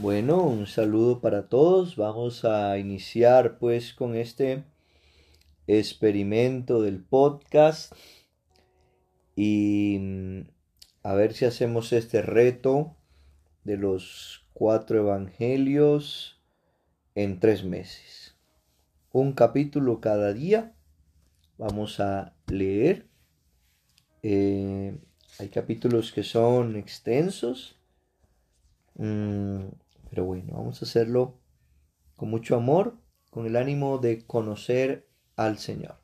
Bueno, un saludo para todos. Vamos a iniciar pues con este experimento del podcast y mm, a ver si hacemos este reto de los cuatro evangelios en tres meses. Un capítulo cada día. Vamos a leer. Eh, hay capítulos que son extensos. Mm, pero bueno, vamos a hacerlo con mucho amor, con el ánimo de conocer al Señor.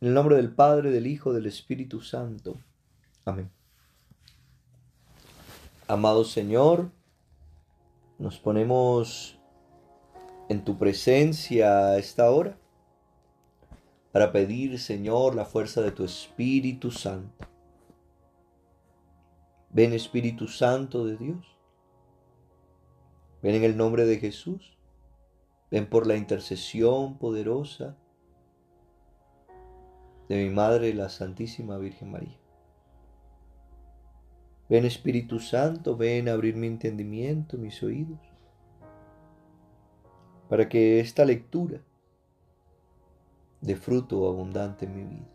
En el nombre del Padre, del Hijo, del Espíritu Santo. Amén. Amado Señor, nos ponemos en tu presencia a esta hora para pedir, Señor, la fuerza de tu Espíritu Santo. Ven Espíritu Santo de Dios. Ven en el nombre de Jesús. Ven por la intercesión poderosa de mi Madre, la Santísima Virgen María. Ven Espíritu Santo, ven a abrir mi entendimiento, mis oídos, para que esta lectura dé fruto abundante en mi vida.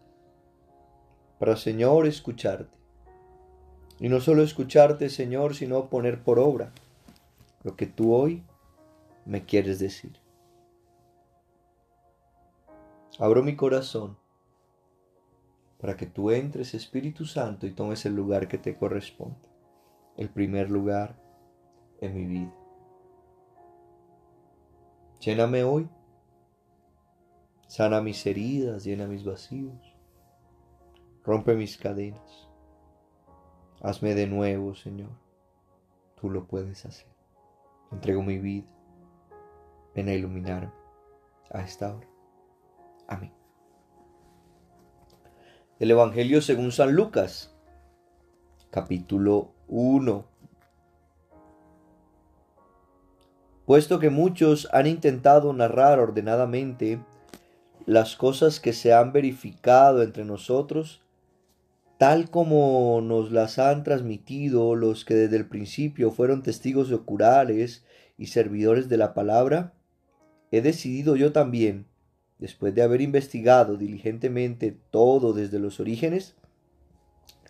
Para Señor escucharte. Y no solo escucharte, Señor, sino poner por obra lo que tú hoy me quieres decir. Abro mi corazón para que tú entres, Espíritu Santo, y tomes el lugar que te corresponde, el primer lugar en mi vida. Lléname hoy, sana mis heridas, llena mis vacíos, rompe mis cadenas. Hazme de nuevo, Señor, tú lo puedes hacer. Entrego mi vida, ven a iluminarme a esta hora. Amén el Evangelio según San Lucas, capítulo 1. Puesto que muchos han intentado narrar ordenadamente las cosas que se han verificado entre nosotros, tal como nos las han transmitido los que desde el principio fueron testigos oculares y servidores de la palabra, he decidido yo también después de haber investigado diligentemente todo desde los orígenes,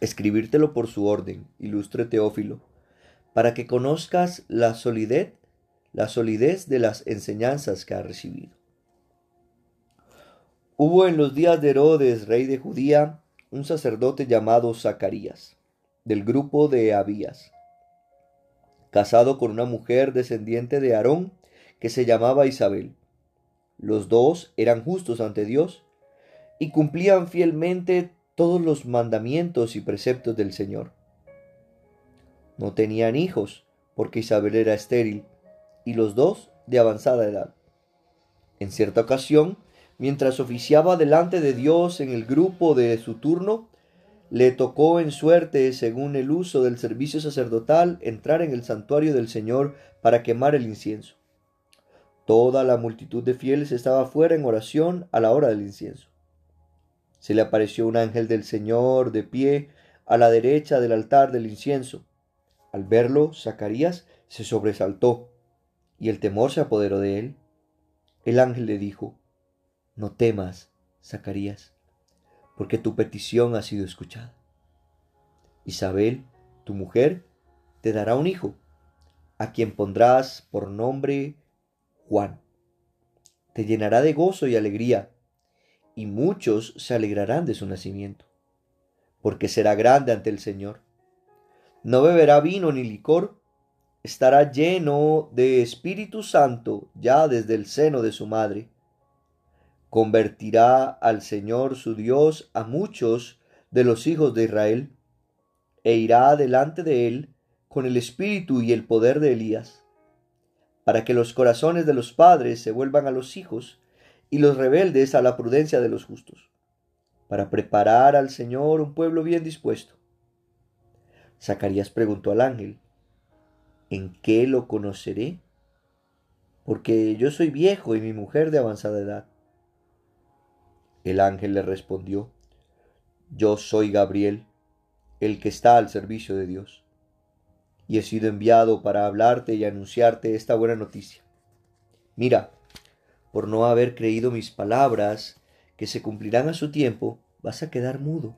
escribírtelo por su orden, ilustre Teófilo, para que conozcas la solidez, la solidez de las enseñanzas que ha recibido. Hubo en los días de Herodes, rey de Judía, un sacerdote llamado Zacarías, del grupo de Abías, casado con una mujer descendiente de Aarón que se llamaba Isabel. Los dos eran justos ante Dios y cumplían fielmente todos los mandamientos y preceptos del Señor. No tenían hijos, porque Isabel era estéril, y los dos de avanzada edad. En cierta ocasión, mientras oficiaba delante de Dios en el grupo de su turno, le tocó en suerte, según el uso del servicio sacerdotal, entrar en el santuario del Señor para quemar el incienso. Toda la multitud de fieles estaba fuera en oración a la hora del incienso. Se le apareció un ángel del Señor de pie a la derecha del altar del incienso. Al verlo, Zacarías se sobresaltó y el temor se apoderó de él. El ángel le dijo, No temas, Zacarías, porque tu petición ha sido escuchada. Isabel, tu mujer, te dará un hijo, a quien pondrás por nombre Juan. Te llenará de gozo y alegría, y muchos se alegrarán de su nacimiento, porque será grande ante el Señor. No beberá vino ni licor, estará lleno de Espíritu Santo ya desde el seno de su madre. Convertirá al Señor su Dios a muchos de los hijos de Israel, e irá delante de él con el espíritu y el poder de Elías para que los corazones de los padres se vuelvan a los hijos y los rebeldes a la prudencia de los justos, para preparar al Señor un pueblo bien dispuesto. Zacarías preguntó al ángel, ¿en qué lo conoceré? Porque yo soy viejo y mi mujer de avanzada edad. El ángel le respondió, yo soy Gabriel, el que está al servicio de Dios y he sido enviado para hablarte y anunciarte esta buena noticia. Mira, por no haber creído mis palabras, que se cumplirán a su tiempo, vas a quedar mudo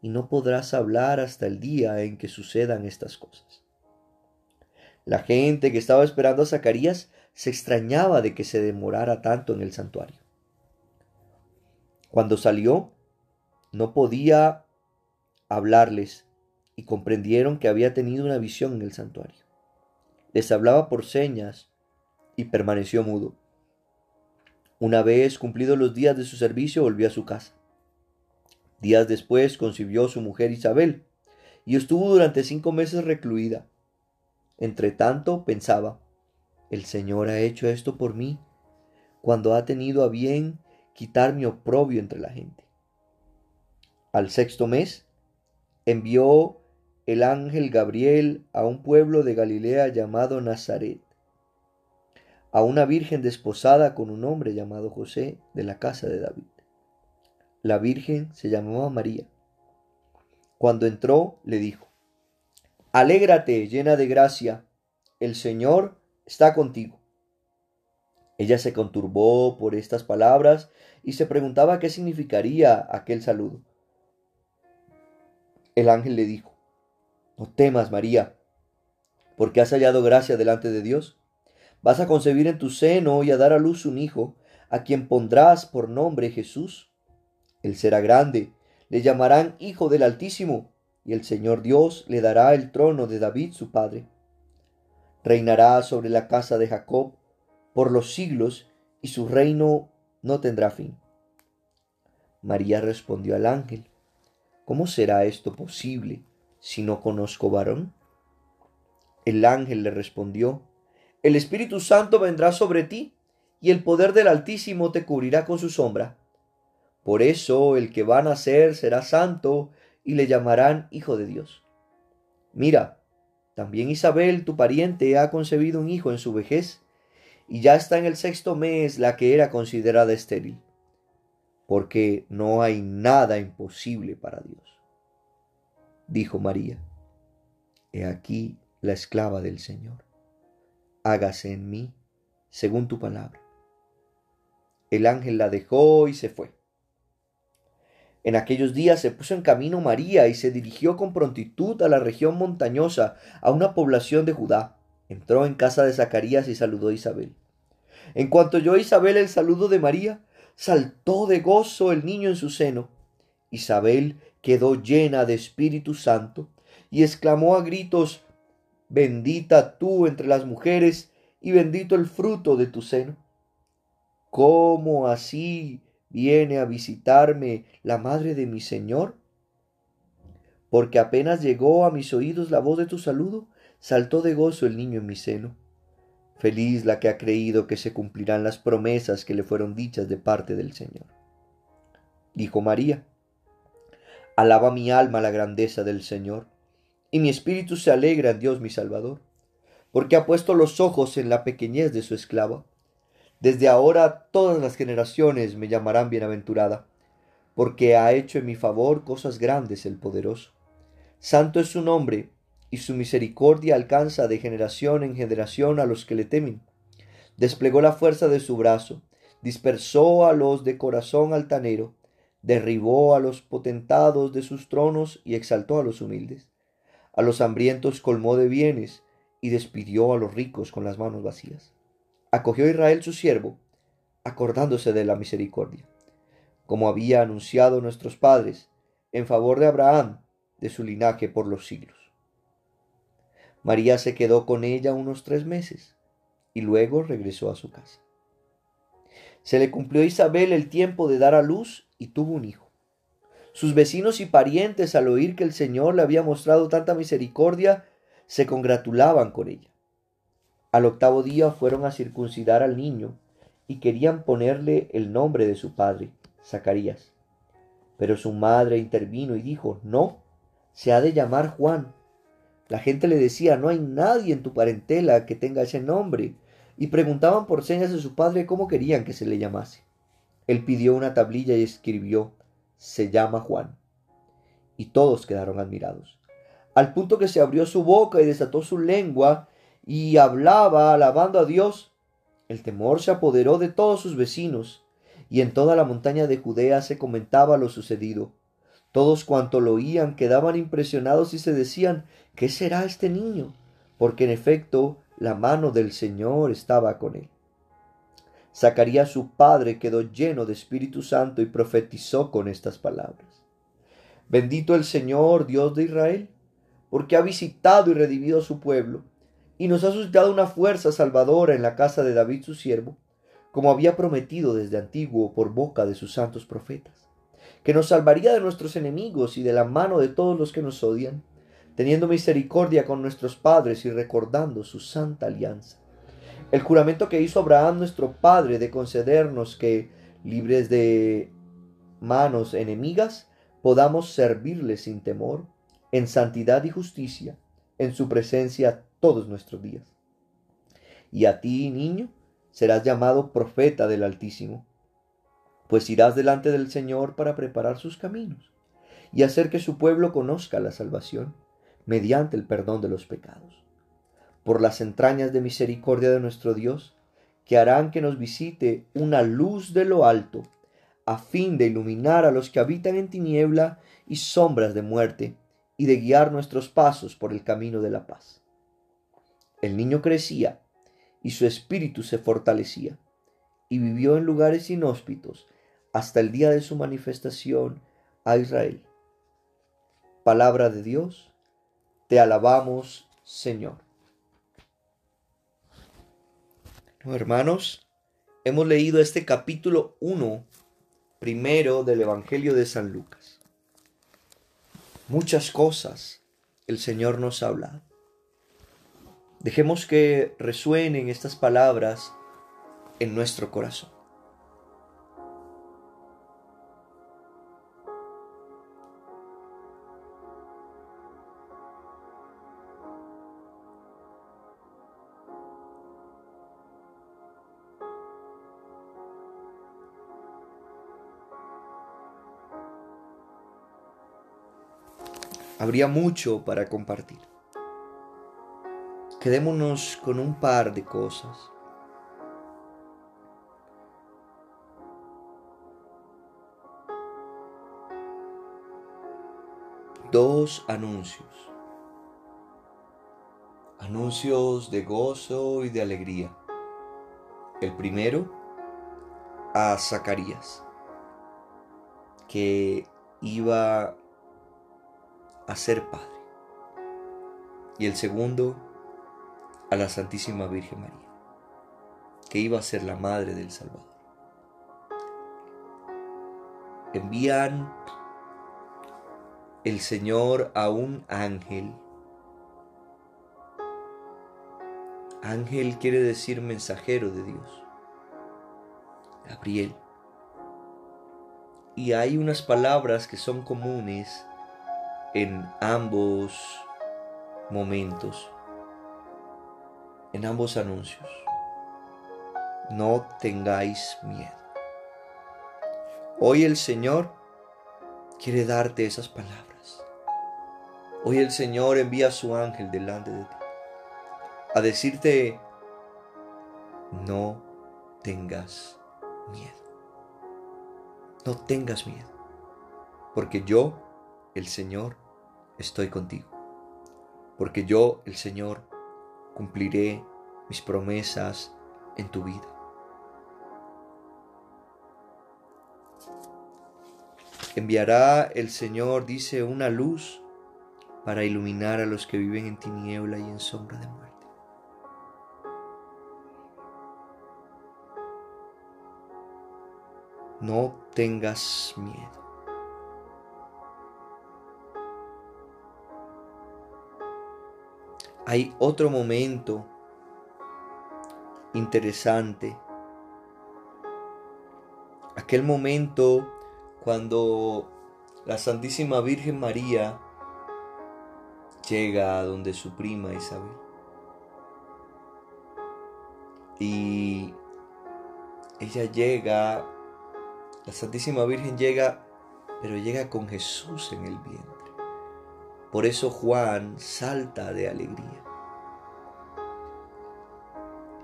y no podrás hablar hasta el día en que sucedan estas cosas. La gente que estaba esperando a Zacarías se extrañaba de que se demorara tanto en el santuario. Cuando salió, no podía hablarles y comprendieron que había tenido una visión en el santuario. Les hablaba por señas y permaneció mudo. Una vez cumplidos los días de su servicio, volvió a su casa. Días después concibió su mujer Isabel y estuvo durante cinco meses recluida. Entre tanto pensaba, el Señor ha hecho esto por mí, cuando ha tenido a bien quitar mi oprobio entre la gente. Al sexto mes, envió el ángel Gabriel a un pueblo de Galilea llamado Nazaret, a una virgen desposada con un hombre llamado José de la casa de David. La virgen se llamaba María. Cuando entró, le dijo, Alégrate, llena de gracia, el Señor está contigo. Ella se conturbó por estas palabras y se preguntaba qué significaría aquel saludo. El ángel le dijo, no temas, María, porque has hallado gracia delante de Dios. Vas a concebir en tu seno y a dar a luz un hijo, a quien pondrás por nombre Jesús. Él será grande, le llamarán Hijo del Altísimo, y el Señor Dios le dará el trono de David su padre. Reinará sobre la casa de Jacob por los siglos, y su reino no tendrá fin. María respondió al ángel, ¿Cómo será esto posible? si no conozco varón? El ángel le respondió, El Espíritu Santo vendrá sobre ti, y el poder del Altísimo te cubrirá con su sombra. Por eso el que va a nacer será santo, y le llamarán Hijo de Dios. Mira, también Isabel, tu pariente, ha concebido un hijo en su vejez, y ya está en el sexto mes la que era considerada estéril, porque no hay nada imposible para Dios dijo María, He aquí la esclava del Señor, hágase en mí según tu palabra. El ángel la dejó y se fue. En aquellos días se puso en camino María y se dirigió con prontitud a la región montañosa, a una población de Judá. Entró en casa de Zacarías y saludó a Isabel. En cuanto oyó Isabel el saludo de María, saltó de gozo el niño en su seno. Isabel quedó llena de Espíritu Santo y exclamó a gritos, Bendita tú entre las mujeres y bendito el fruto de tu seno. ¿Cómo así viene a visitarme la madre de mi Señor? Porque apenas llegó a mis oídos la voz de tu saludo, saltó de gozo el niño en mi seno. Feliz la que ha creído que se cumplirán las promesas que le fueron dichas de parte del Señor. Dijo María, Alaba mi alma la grandeza del Señor, y mi espíritu se alegra en Dios mi Salvador, porque ha puesto los ojos en la pequeñez de su esclava. Desde ahora todas las generaciones me llamarán bienaventurada, porque ha hecho en mi favor cosas grandes el poderoso. Santo es su nombre, y su misericordia alcanza de generación en generación a los que le temen. Desplegó la fuerza de su brazo, dispersó a los de corazón altanero, derribó a los potentados de sus tronos y exaltó a los humildes. A los hambrientos colmó de bienes y despidió a los ricos con las manos vacías. Acogió a Israel su siervo, acordándose de la misericordia, como había anunciado nuestros padres, en favor de Abraham, de su linaje por los siglos. María se quedó con ella unos tres meses y luego regresó a su casa. Se le cumplió a Isabel el tiempo de dar a luz y tuvo un hijo. Sus vecinos y parientes, al oír que el Señor le había mostrado tanta misericordia, se congratulaban con ella. Al octavo día fueron a circuncidar al niño y querían ponerle el nombre de su padre, Zacarías. Pero su madre intervino y dijo, no, se ha de llamar Juan. La gente le decía, no hay nadie en tu parentela que tenga ese nombre, y preguntaban por señas de su padre cómo querían que se le llamase. Él pidió una tablilla y escribió, se llama Juan. Y todos quedaron admirados. al punto que se abrió su boca y desató su lengua y hablaba alabando a Dios. El temor se apoderó de todos sus vecinos, y en toda la montaña de Judea se comentaba lo sucedido. Todos cuanto lo oían quedaban impresionados y se decían, ¿qué será este niño? Porque en efecto la mano del Señor estaba con él. Zacarías su padre quedó lleno de Espíritu Santo y profetizó con estas palabras. Bendito el Señor, Dios de Israel, porque ha visitado y redimido a su pueblo, y nos ha suscitado una fuerza salvadora en la casa de David su siervo, como había prometido desde antiguo por boca de sus santos profetas, que nos salvaría de nuestros enemigos y de la mano de todos los que nos odian, teniendo misericordia con nuestros padres y recordando su santa alianza. El juramento que hizo Abraham nuestro padre de concedernos que, libres de manos enemigas, podamos servirle sin temor, en santidad y justicia, en su presencia todos nuestros días. Y a ti, niño, serás llamado profeta del Altísimo, pues irás delante del Señor para preparar sus caminos y hacer que su pueblo conozca la salvación mediante el perdón de los pecados. Por las entrañas de misericordia de nuestro Dios, que harán que nos visite una luz de lo alto, a fin de iluminar a los que habitan en tiniebla y sombras de muerte, y de guiar nuestros pasos por el camino de la paz. El niño crecía y su espíritu se fortalecía, y vivió en lugares inhóspitos hasta el día de su manifestación a Israel. Palabra de Dios, te alabamos, Señor. hermanos, hemos leído este capítulo 1, primero del Evangelio de San Lucas. Muchas cosas el Señor nos ha hablado. Dejemos que resuenen estas palabras en nuestro corazón. Habría mucho para compartir. Quedémonos con un par de cosas. Dos anuncios. Anuncios de gozo y de alegría. El primero a Zacarías, que iba a ser padre. Y el segundo a la Santísima Virgen María, que iba a ser la madre del Salvador. Envían el Señor a un ángel. Ángel quiere decir mensajero de Dios. Gabriel. Y hay unas palabras que son comunes en ambos momentos en ambos anuncios. No tengáis miedo. Hoy el Señor quiere darte esas palabras. Hoy el Señor envía a su ángel delante de ti a decirte, no tengas miedo. No tengas miedo, porque yo, el Señor, estoy contigo. Porque yo, el Señor, cumpliré mis promesas en tu vida. Enviará el Señor, dice, una luz para iluminar a los que viven en tiniebla y en sombra de muerte. No tengas miedo. Hay otro momento interesante. Aquel momento cuando la Santísima Virgen María llega a donde su prima Isabel. Y ella llega, la Santísima Virgen llega, pero llega con Jesús en el vientre. Por eso Juan salta de alegría.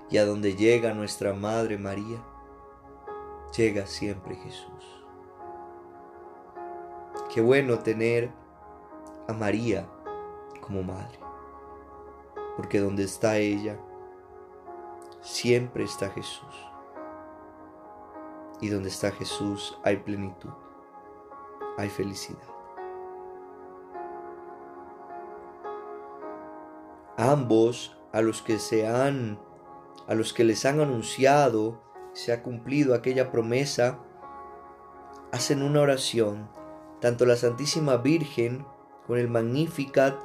Y a donde llega nuestra Madre María, llega siempre Jesús. Qué bueno tener a María como madre, porque donde está ella, siempre está Jesús. Y donde está Jesús hay plenitud, hay felicidad. Ambos a los que se han a los que les han anunciado se ha cumplido aquella promesa, hacen una oración, tanto la Santísima Virgen con el Magnificat,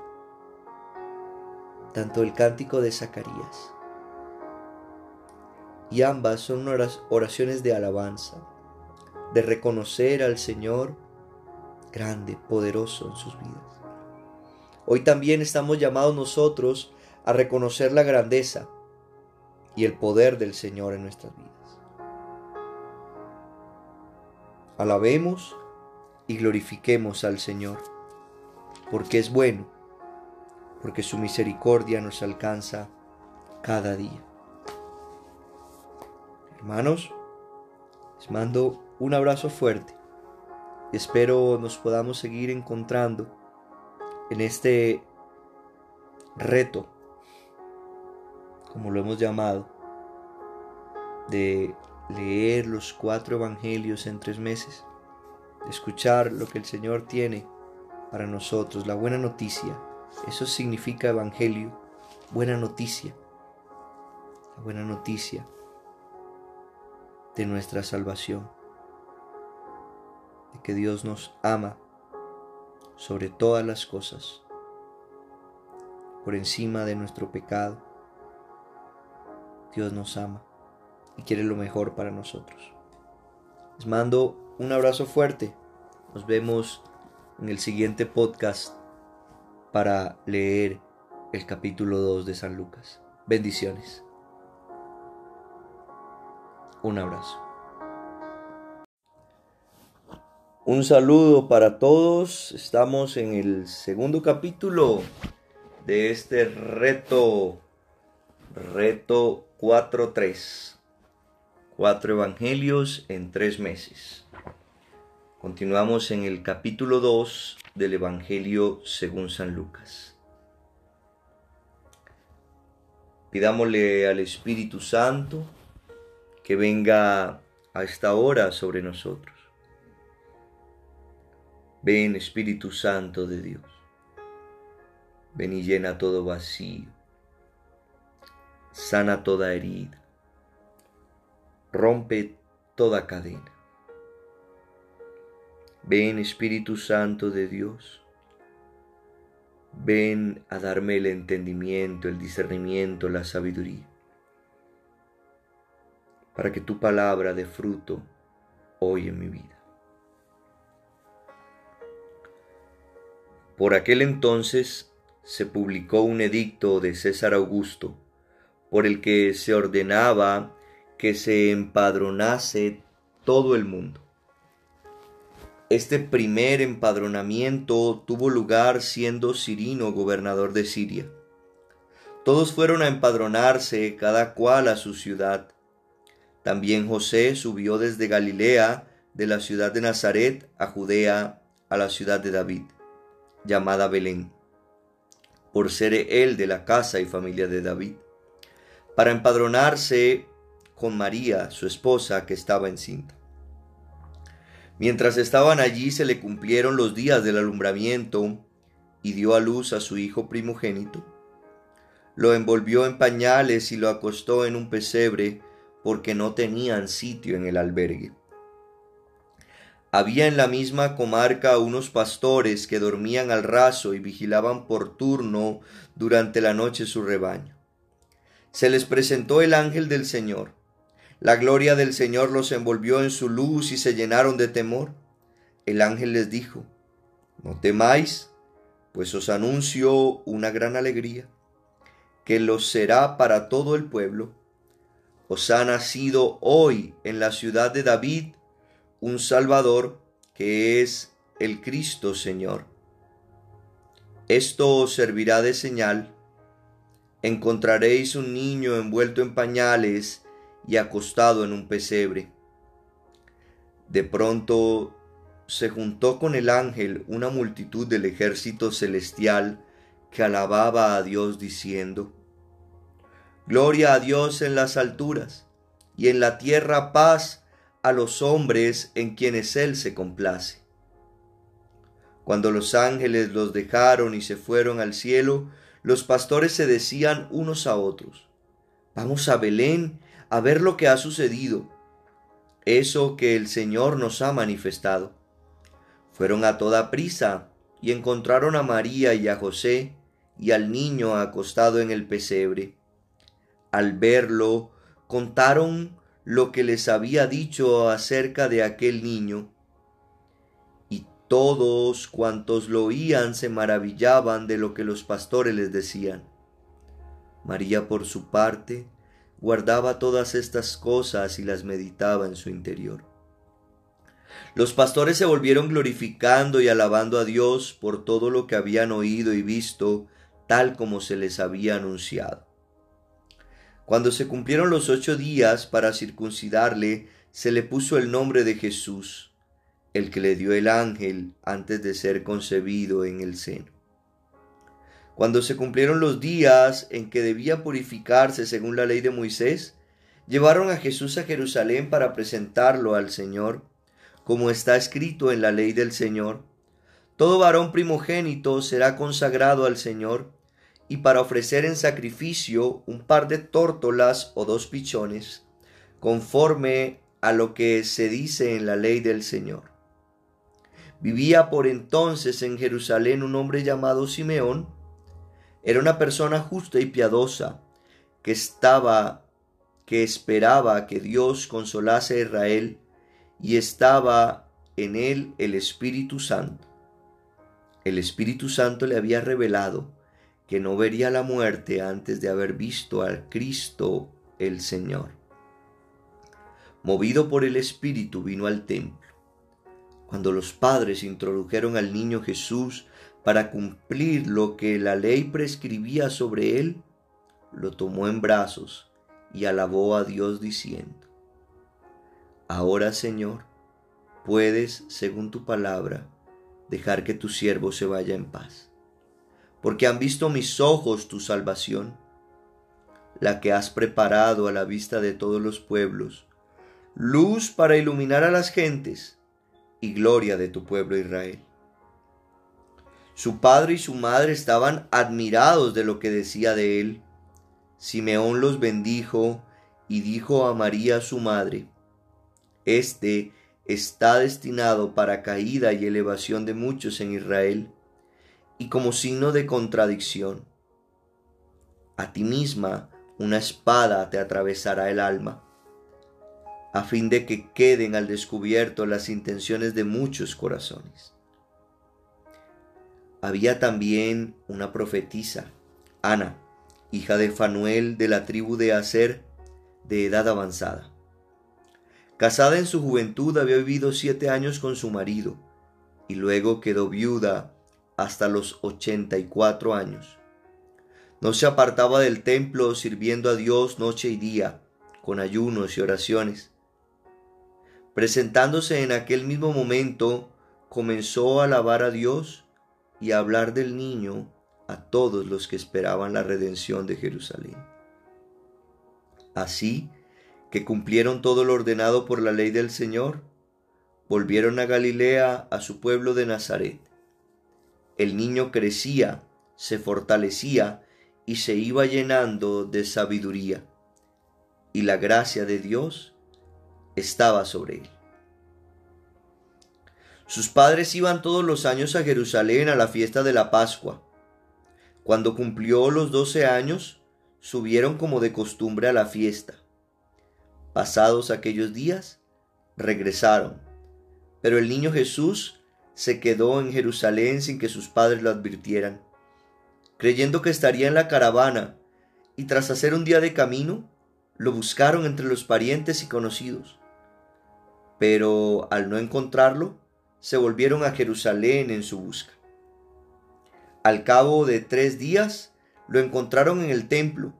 tanto el cántico de Zacarías. Y ambas son oraciones de alabanza, de reconocer al Señor grande, poderoso en sus vidas. Hoy también estamos llamados nosotros a reconocer la grandeza y el poder del Señor en nuestras vidas. Alabemos y glorifiquemos al Señor, porque es bueno, porque su misericordia nos alcanza cada día. Hermanos, les mando un abrazo fuerte espero nos podamos seguir encontrando en este reto, como lo hemos llamado, de leer los cuatro evangelios en tres meses, escuchar lo que el Señor tiene para nosotros, la buena noticia. Eso significa evangelio, buena noticia, la buena noticia de nuestra salvación, de que Dios nos ama sobre todas las cosas, por encima de nuestro pecado. Dios nos ama y quiere lo mejor para nosotros. Les mando un abrazo fuerte. Nos vemos en el siguiente podcast para leer el capítulo 2 de San Lucas. Bendiciones. Un abrazo. Un saludo para todos. Estamos en el segundo capítulo de este reto, reto 4.3 cuatro evangelios en tres meses. Continuamos en el capítulo 2 del Evangelio según San Lucas. Pidámosle al Espíritu Santo que venga a esta hora sobre nosotros. Ven Espíritu Santo de Dios. Ven y llena todo vacío. Sana toda herida rompe toda cadena. Ven Espíritu Santo de Dios, ven a darme el entendimiento, el discernimiento, la sabiduría, para que tu palabra dé fruto hoy en mi vida. Por aquel entonces se publicó un edicto de César Augusto, por el que se ordenaba que se empadronase todo el mundo. Este primer empadronamiento tuvo lugar siendo Cirino gobernador de Siria. Todos fueron a empadronarse, cada cual a su ciudad. También José subió desde Galilea, de la ciudad de Nazaret, a Judea, a la ciudad de David, llamada Belén, por ser él de la casa y familia de David, para empadronarse con María, su esposa, que estaba encinta. Mientras estaban allí se le cumplieron los días del alumbramiento y dio a luz a su hijo primogénito. Lo envolvió en pañales y lo acostó en un pesebre porque no tenían sitio en el albergue. Había en la misma comarca unos pastores que dormían al raso y vigilaban por turno durante la noche su rebaño. Se les presentó el ángel del Señor la gloria del Señor los envolvió en su luz y se llenaron de temor. El ángel les dijo, No temáis, pues os anuncio una gran alegría, que lo será para todo el pueblo. Os ha nacido hoy en la ciudad de David un Salvador que es el Cristo Señor. Esto os servirá de señal. Encontraréis un niño envuelto en pañales y acostado en un pesebre. De pronto se juntó con el ángel una multitud del ejército celestial que alababa a Dios diciendo, Gloria a Dios en las alturas, y en la tierra paz a los hombres en quienes Él se complace. Cuando los ángeles los dejaron y se fueron al cielo, los pastores se decían unos a otros, Vamos a Belén a ver lo que ha sucedido, eso que el Señor nos ha manifestado. Fueron a toda prisa y encontraron a María y a José y al niño acostado en el pesebre. Al verlo, contaron lo que les había dicho acerca de aquel niño. Y todos cuantos lo oían se maravillaban de lo que los pastores les decían. María, por su parte, guardaba todas estas cosas y las meditaba en su interior. Los pastores se volvieron glorificando y alabando a Dios por todo lo que habían oído y visto, tal como se les había anunciado. Cuando se cumplieron los ocho días para circuncidarle, se le puso el nombre de Jesús, el que le dio el ángel antes de ser concebido en el seno. Cuando se cumplieron los días en que debía purificarse según la ley de Moisés, llevaron a Jesús a Jerusalén para presentarlo al Señor, como está escrito en la ley del Señor. Todo varón primogénito será consagrado al Señor, y para ofrecer en sacrificio un par de tórtolas o dos pichones, conforme a lo que se dice en la ley del Señor. Vivía por entonces en Jerusalén un hombre llamado Simeón, era una persona justa y piadosa que estaba, que esperaba que Dios consolase a Israel y estaba en él el Espíritu Santo. El Espíritu Santo le había revelado que no vería la muerte antes de haber visto al Cristo el Señor. Movido por el Espíritu vino al templo. Cuando los padres introdujeron al niño Jesús para cumplir lo que la ley prescribía sobre él, lo tomó en brazos y alabó a Dios diciendo, Ahora Señor, puedes, según tu palabra, dejar que tu siervo se vaya en paz, porque han visto mis ojos tu salvación, la que has preparado a la vista de todos los pueblos, luz para iluminar a las gentes y gloria de tu pueblo Israel. Su padre y su madre estaban admirados de lo que decía de él. Simeón los bendijo y dijo a María su madre, Este está destinado para caída y elevación de muchos en Israel, y como signo de contradicción. A ti misma una espada te atravesará el alma, a fin de que queden al descubierto las intenciones de muchos corazones había también una profetisa, Ana, hija de Fanuel de la tribu de Aser, de edad avanzada. Casada en su juventud había vivido siete años con su marido y luego quedó viuda hasta los ochenta y cuatro años. No se apartaba del templo sirviendo a Dios noche y día, con ayunos y oraciones. Presentándose en aquel mismo momento, comenzó a alabar a Dios y hablar del niño a todos los que esperaban la redención de Jerusalén. Así que cumplieron todo lo ordenado por la ley del Señor, volvieron a Galilea, a su pueblo de Nazaret. El niño crecía, se fortalecía y se iba llenando de sabiduría, y la gracia de Dios estaba sobre él. Sus padres iban todos los años a Jerusalén a la fiesta de la Pascua. Cuando cumplió los doce años, subieron como de costumbre a la fiesta. Pasados aquellos días, regresaron. Pero el niño Jesús se quedó en Jerusalén sin que sus padres lo advirtieran. Creyendo que estaría en la caravana, y tras hacer un día de camino, lo buscaron entre los parientes y conocidos. Pero al no encontrarlo, se volvieron a Jerusalén en su busca. Al cabo de tres días lo encontraron en el templo,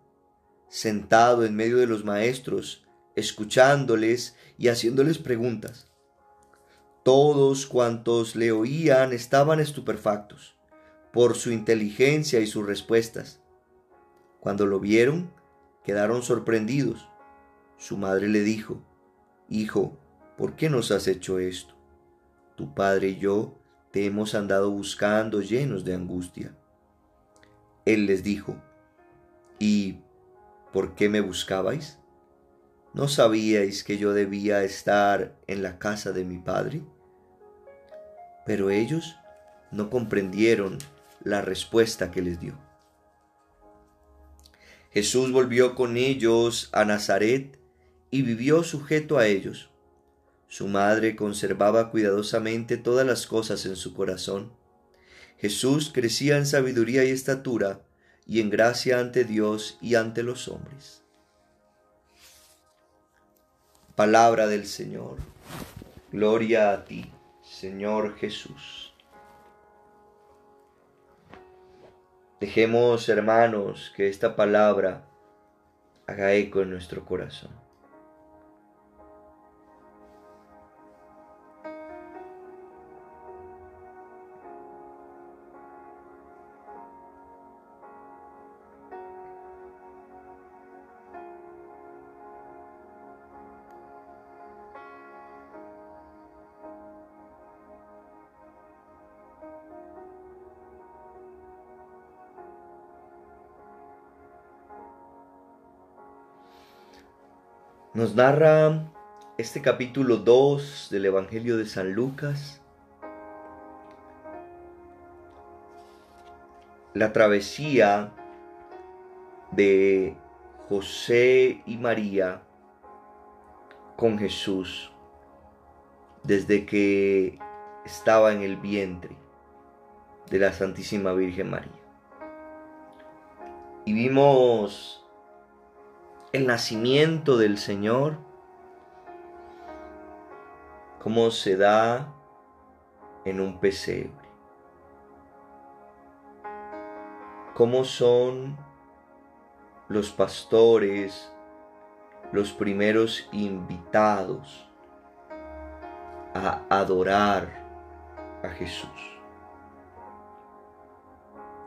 sentado en medio de los maestros, escuchándoles y haciéndoles preguntas. Todos cuantos le oían estaban estupefactos por su inteligencia y sus respuestas. Cuando lo vieron, quedaron sorprendidos. Su madre le dijo, Hijo, ¿por qué nos has hecho esto? Tu padre y yo te hemos andado buscando llenos de angustia. Él les dijo, ¿y por qué me buscabais? ¿No sabíais que yo debía estar en la casa de mi padre? Pero ellos no comprendieron la respuesta que les dio. Jesús volvió con ellos a Nazaret y vivió sujeto a ellos. Su madre conservaba cuidadosamente todas las cosas en su corazón. Jesús crecía en sabiduría y estatura y en gracia ante Dios y ante los hombres. Palabra del Señor. Gloria a ti, Señor Jesús. Dejemos, hermanos, que esta palabra haga eco en nuestro corazón. Nos narra este capítulo 2 del Evangelio de San Lucas la travesía de José y María con Jesús desde que estaba en el vientre de la Santísima Virgen María. Y vimos el nacimiento del Señor, cómo se da en un pesebre, cómo son los pastores, los primeros invitados a adorar a Jesús.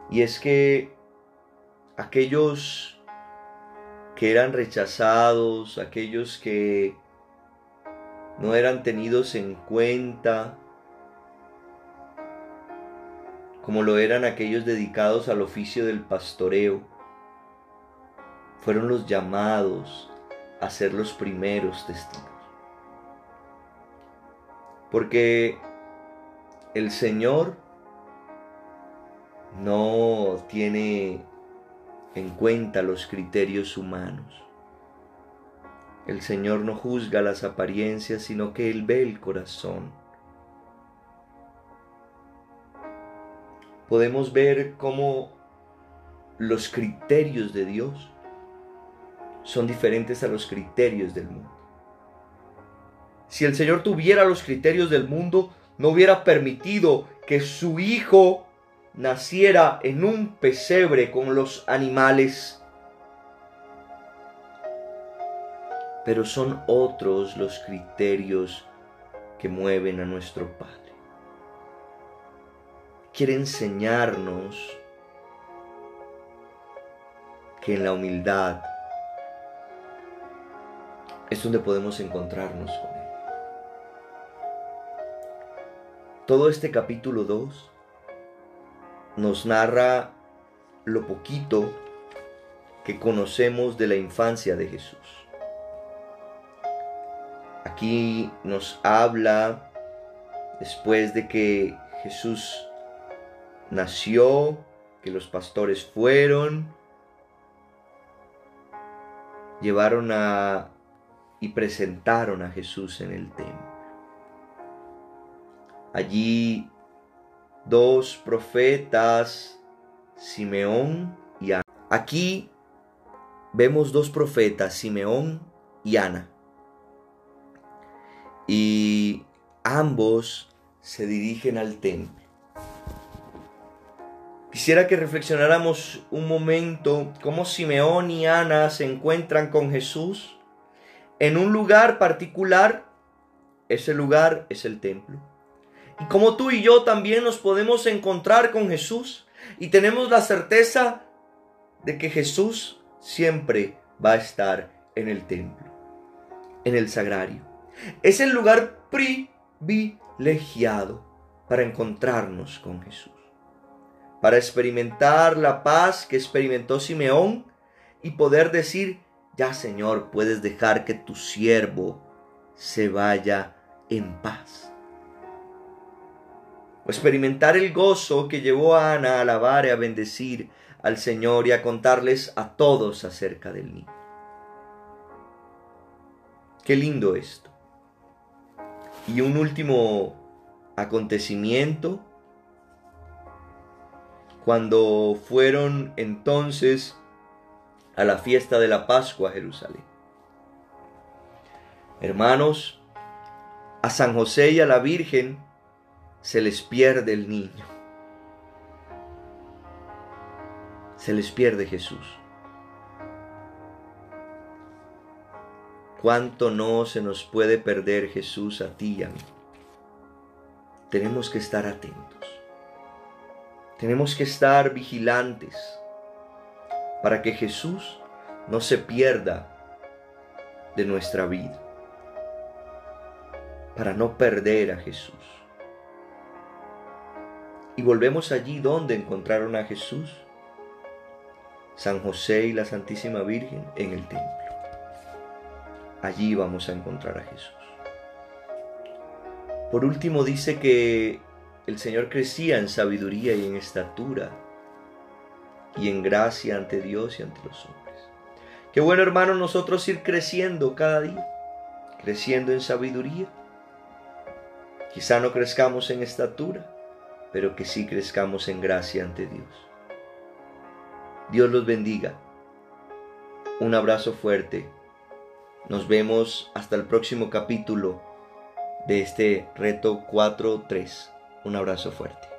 Y es que aquellos que eran rechazados, aquellos que no eran tenidos en cuenta, como lo eran aquellos dedicados al oficio del pastoreo, fueron los llamados a ser los primeros testigos. Porque el Señor no tiene en cuenta los criterios humanos. El Señor no juzga las apariencias, sino que Él ve el corazón. Podemos ver cómo los criterios de Dios son diferentes a los criterios del mundo. Si el Señor tuviera los criterios del mundo, no hubiera permitido que su Hijo naciera en un pesebre con los animales. Pero son otros los criterios que mueven a nuestro Padre. Quiere enseñarnos que en la humildad es donde podemos encontrarnos con Él. Todo este capítulo 2 nos narra lo poquito que conocemos de la infancia de Jesús. Aquí nos habla después de que Jesús nació, que los pastores fueron, llevaron a y presentaron a Jesús en el templo. Allí dos profetas, Simeón y Ana. Aquí vemos dos profetas, Simeón y Ana. Y ambos se dirigen al templo. Quisiera que reflexionáramos un momento cómo Simeón y Ana se encuentran con Jesús en un lugar particular. Ese lugar es el templo. Y como tú y yo también nos podemos encontrar con Jesús y tenemos la certeza de que Jesús siempre va a estar en el templo, en el sagrario. Es el lugar privilegiado para encontrarnos con Jesús para experimentar la paz que experimentó Simeón y poder decir, ya Señor, puedes dejar que tu siervo se vaya en paz. O experimentar el gozo que llevó a Ana a alabar y a bendecir al Señor y a contarles a todos acerca del niño. Qué lindo esto. Y un último acontecimiento cuando fueron entonces a la fiesta de la Pascua a Jerusalén. Hermanos, a San José y a la Virgen se les pierde el niño. Se les pierde Jesús. ¿Cuánto no se nos puede perder Jesús a ti y a mí? Tenemos que estar atentos. Tenemos que estar vigilantes para que Jesús no se pierda de nuestra vida, para no perder a Jesús. Y volvemos allí donde encontraron a Jesús, San José y la Santísima Virgen en el templo. Allí vamos a encontrar a Jesús. Por último dice que el Señor crecía en sabiduría y en estatura y en gracia ante Dios y ante los hombres. Qué bueno hermano nosotros ir creciendo cada día, creciendo en sabiduría. Quizá no crezcamos en estatura, pero que sí crezcamos en gracia ante Dios. Dios los bendiga. Un abrazo fuerte. Nos vemos hasta el próximo capítulo de este reto 4.3. Un abrazo fuerte.